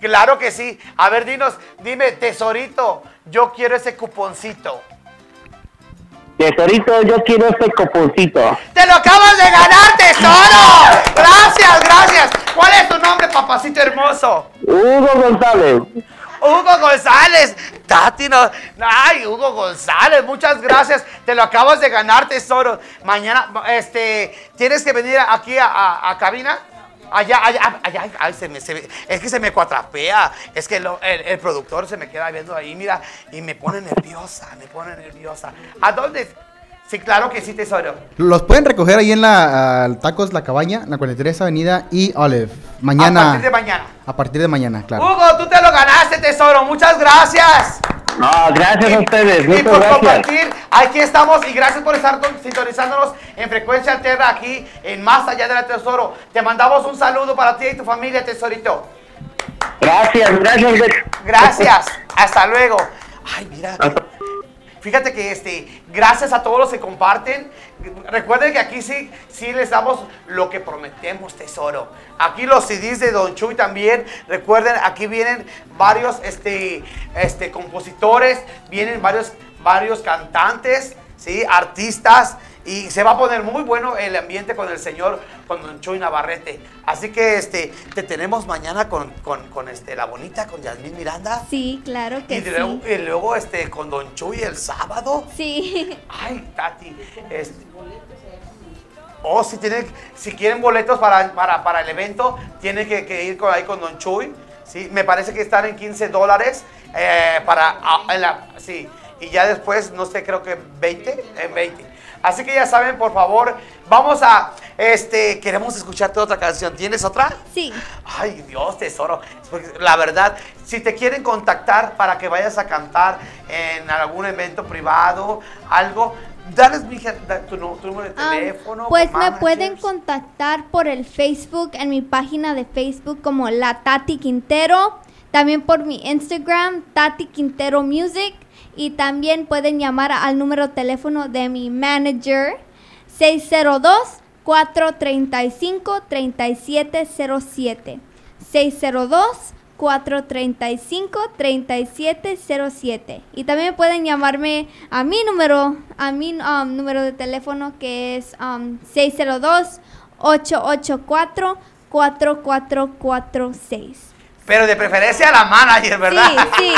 Claro que sí. A ver, dinos, dime, tesorito, yo quiero ese cuponcito. Tesorito, yo quiero este coponcito. ¡Te lo acabas de ganar, tesoro! Gracias, gracias. ¿Cuál es tu nombre, papacito hermoso? Hugo González. Hugo González. Tati, no. Ay, Hugo González, muchas gracias. Te lo acabas de ganar, tesoro. Mañana, este, tienes que venir aquí a, cabina. Allá, allá, allá, ay, se me- es que se me cuatrapea. Es que el productor se me queda viendo ahí, mira, y me pone nerviosa, me pone nerviosa. ¿A dónde? Sí, claro que sí, tesoro. Los pueden recoger ahí en la Tacos La Cabaña, la 43 Avenida y Olive. Mañana. A partir de mañana. A partir de mañana, claro. Hugo, tú te lo ganaste, tesoro. Muchas gracias. No, gracias a ustedes. Y por gracias. compartir, aquí estamos y gracias por estar sintonizándonos en frecuencia alterna aquí en Más Allá del Tesoro. Te mandamos un saludo para ti y tu familia, tesorito. Gracias, gracias. Gracias. Hasta luego. Ay, mira. Hasta- Fíjate que este, gracias a todos los que comparten. Recuerden que aquí sí, sí les damos lo que prometemos, tesoro. Aquí los CDs de Don Chuy también. Recuerden, aquí vienen varios este, este, compositores, vienen varios, varios cantantes, ¿sí? artistas. Y se va a poner muy bueno el ambiente con el señor, con Don Chuy Navarrete. Así que este, te tenemos mañana con, con, con, este, la bonita, con Yasmín Miranda. Sí, claro que Y luego, sí. y luego, este, con Don Chuy el sábado. Sí. Ay, Tati. este- oh, si, tienen, si quieren boletos para, para, para el evento, tienen que, que ir con, ahí con Don Chuy. ¿sí? Me parece que están en 15 dólares. eh, para, ah, en la- sí. Y ya después, no sé, creo que 20. En 20. Así que ya saben, por favor, vamos a, este, queremos escucharte otra canción. ¿Tienes otra? Sí. Ay, Dios, tesoro. Porque La verdad, si te quieren contactar para que vayas a cantar en algún evento privado, algo, dales mi, tu, número de Um, teléfono. pues me pueden contactar por el Facebook, en mi página de Facebook como La Tati Quintero. También por mi Instagram, Tati Quintero Music. Y también pueden llamar al número de teléfono de mi manager, 602-435-3707. 602-435-3707. Y también pueden llamarme a mi número, a mi um, número de teléfono que es um, 602-884-4446. Pero de preferencia a la manager, ¿verdad? Sí, sí.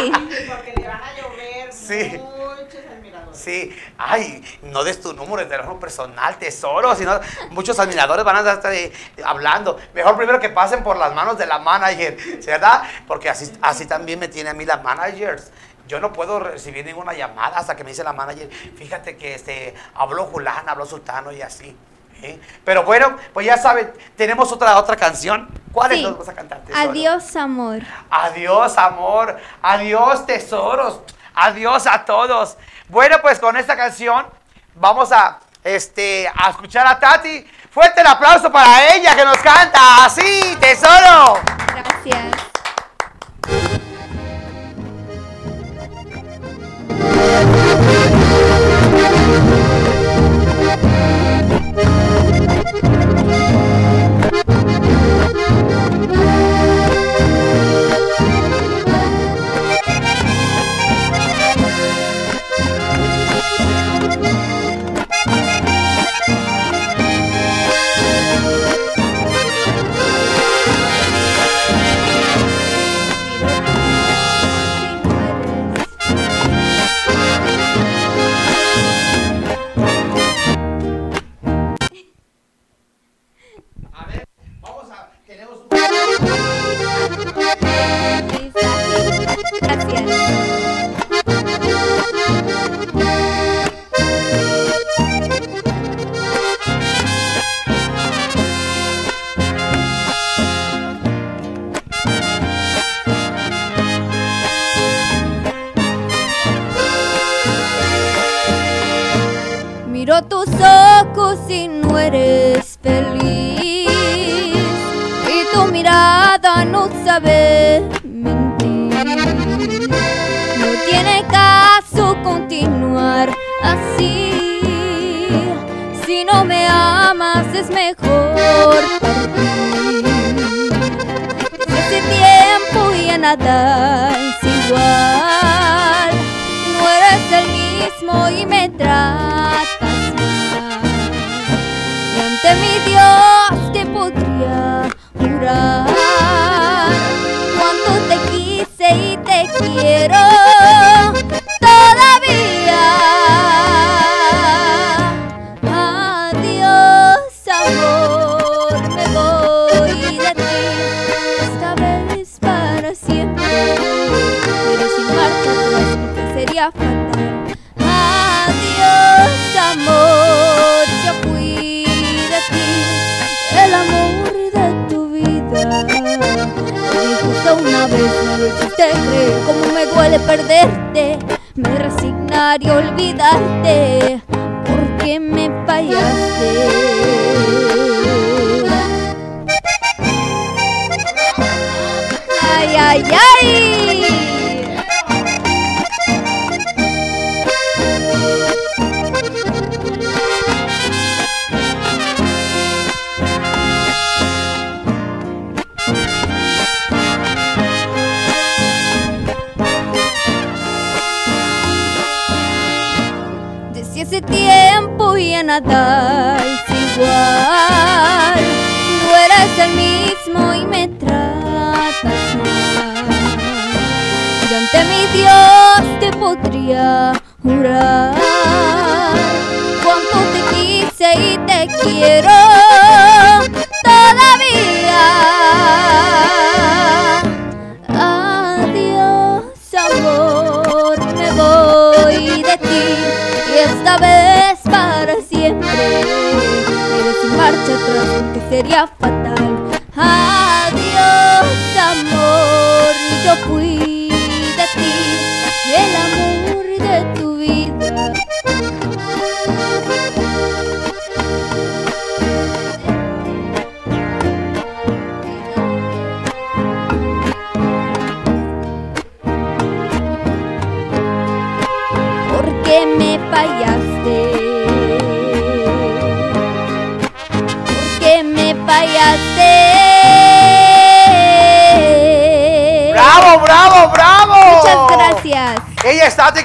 Porque le van a llover Sí. muchos admiradores. Sí, ay, no des tu número de teléfono personal, tesoro, si no, muchos admiradores van a estar eh, hablando. Mejor primero que pasen por las manos de la manager, ¿verdad? Porque así, así también me tiene a mí la managers. Yo no puedo recibir ninguna llamada hasta que me dice la manager, fíjate que este, habló Julán, habló Sultano y así. ¿eh? Pero bueno, pues ya saben, tenemos otra, otra canción. ¿Cuál es la que vas a cantar, tesoro? Adiós, amor. Adiós, amor. Adiós, tesoros. Adiós a todos. Bueno, pues con esta canción vamos a, este, a escuchar a Tati. Fuerte el aplauso para ella que nos canta. Así, tesoro. Gracias. Miro tus ojos y no eres feliz. Y tu mirada no sabe continuar así. Si no me amas es mejor. Ese tiempo ya nada es igual. No eres el mismo y me tratas mal. Y ante mi Dios te podría jurar cuánto te quise y te quiero como me duele perderte. Me resignaré a olvidarte, porque me fallaste. Ay, ay, ay. Nada es igual. No eres el mismo y me tratas mal. Y ante mi Dios te podría jurar cuánto te quise y te quiero area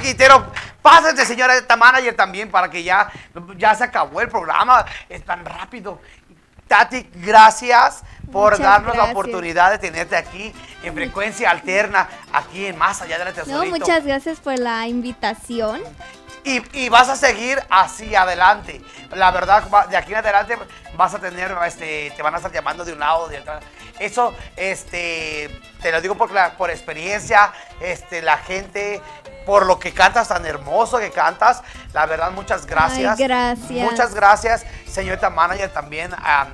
Quintero. Pásense, señora esta manager también para que ya, ya se acabó el programa. Es tan rápido. Tati, gracias por Muchas darnos la oportunidad de tenerte aquí en frecuencia alterna, aquí en Más Allá de la No, Tesorito. muchas gracias por la invitación. Y, y vas a seguir así adelante. La verdad, de aquí en adelante vas a tener, este, te van a estar llamando de un lado, de otro. Eso, este, te lo digo por, la- por experiencia, este, la gente, por lo que cantas tan hermoso que cantas. La verdad, muchas gracias. Ay, gracias. Muchas gracias, señorita manager, también a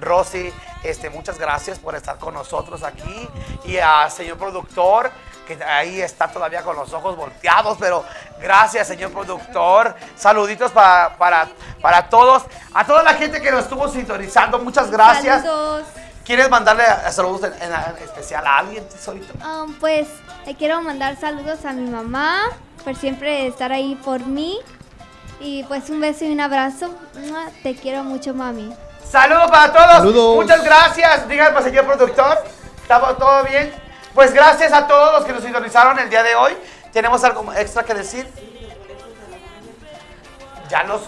Rosy. Este, muchas gracias por estar con nosotros aquí. Y a señor productor, que ahí está todavía con los ojos volteados, pero gracias, señor productor. Saluditos para, para, para todos. A toda la gente que nos estuvo sintonizando, muchas gracias. Saludos. ¿Quieres mandarle saludos en, en- en especial a alguien, tesorito? Um, pues le quiero mandar saludos a mi mamá por siempre estar ahí por mí. Y pues un beso y un abrazo. Te quiero mucho, mami. Saludos para todos. Saludos. Muchas gracias. Díganme, señor productor. ¿Estamos todo bien? Pues gracias a todos los que nos sintonizaron el día de hoy. ¿Tenemos algo extra que decir? Ya los...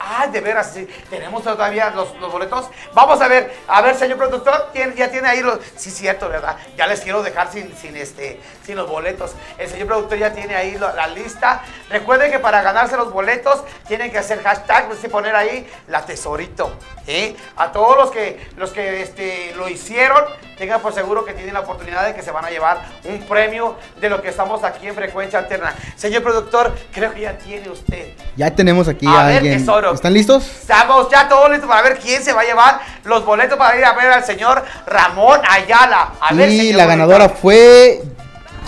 Ah, de veras, sí. Tenemos todavía los, los boletos. Vamos a ver, a ver, señor productor, ¿tiene- ya tiene ahí los... Sí, cierto, ¿verdad? Ya les quiero dejar sin, sin, este, sin los boletos. El señor productor ya tiene ahí lo- la lista. Recuerden que para ganarse los boletos tienen que hacer hashtag, pues, poner ahí la tesorito. ¿eh? A todos los que, los que este, lo hicieron, tengan por seguro que tienen la oportunidad de que se van a llevar un premio de lo que estamos aquí en Frecuencia Alterna. Señor productor, creo que ya tiene usted. Ya tenemos aquí A a, ver, alguien. tesoro. ¿Están listos? Estamos ya todos listos para ver quién se va a llevar los boletos para ir a ver al señor Ramón Ayala. A ver, y señor la ganadora fue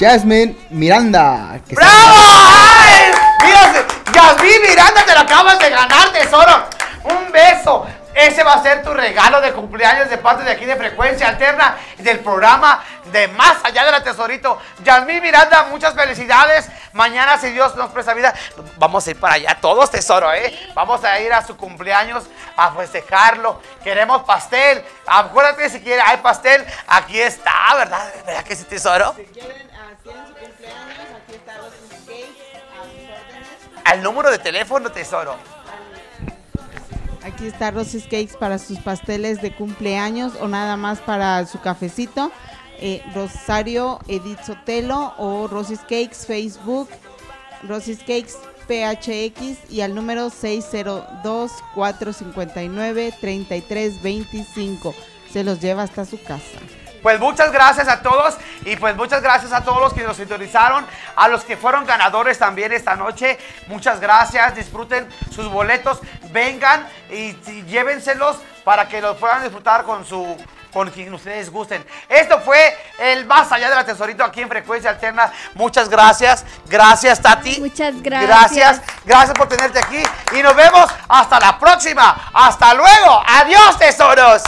Jasmine Miranda. que ¡Bravo! ¡Ay! Mira, Yasmín Miranda, te lo acabas de ganar, tesoro. Un beso. Ese va a ser tu regalo de cumpleaños de parte de aquí de Frecuencia Alterna del programa de Más Allá de la Tesorito. Yasmín Miranda, muchas felicidades. Mañana, si Dios nos presta vida, vamos a ir para allá todos, tesoro, ¿eh? Vamos a ir a su cumpleaños a festejarlo. Queremos pastel. Acuérdate si quiere, hay pastel. Aquí está, ¿verdad? ¿Verdad que sí, tesoro? Si quieren, quieren su cumpleaños, aquí está los. Al número de teléfono, tesoro. Aquí está Rosy's Cakes para sus pasteles de cumpleaños o nada más para su cafecito. Eh, Rosario Edith Sotelo o Rosy's Cakes Facebook, Rosy's Cakes PHX y al número 602-459-3325. Se los lleva hasta su casa. Pues muchas gracias a todos y pues muchas gracias a todos los que nos sintonizaron, a los que fueron ganadores también esta noche. Muchas gracias, disfruten sus boletos, vengan y, y llévenselos para que los puedan disfrutar con su con quien ustedes gusten. Esto fue el más allá de la tesorito aquí en Frecuencia Alterna. Muchas gracias. Gracias, Tati. Muchas gracias. Gracias. Gracias por tenerte aquí y nos vemos hasta la próxima. Hasta luego. Adiós, tesoros.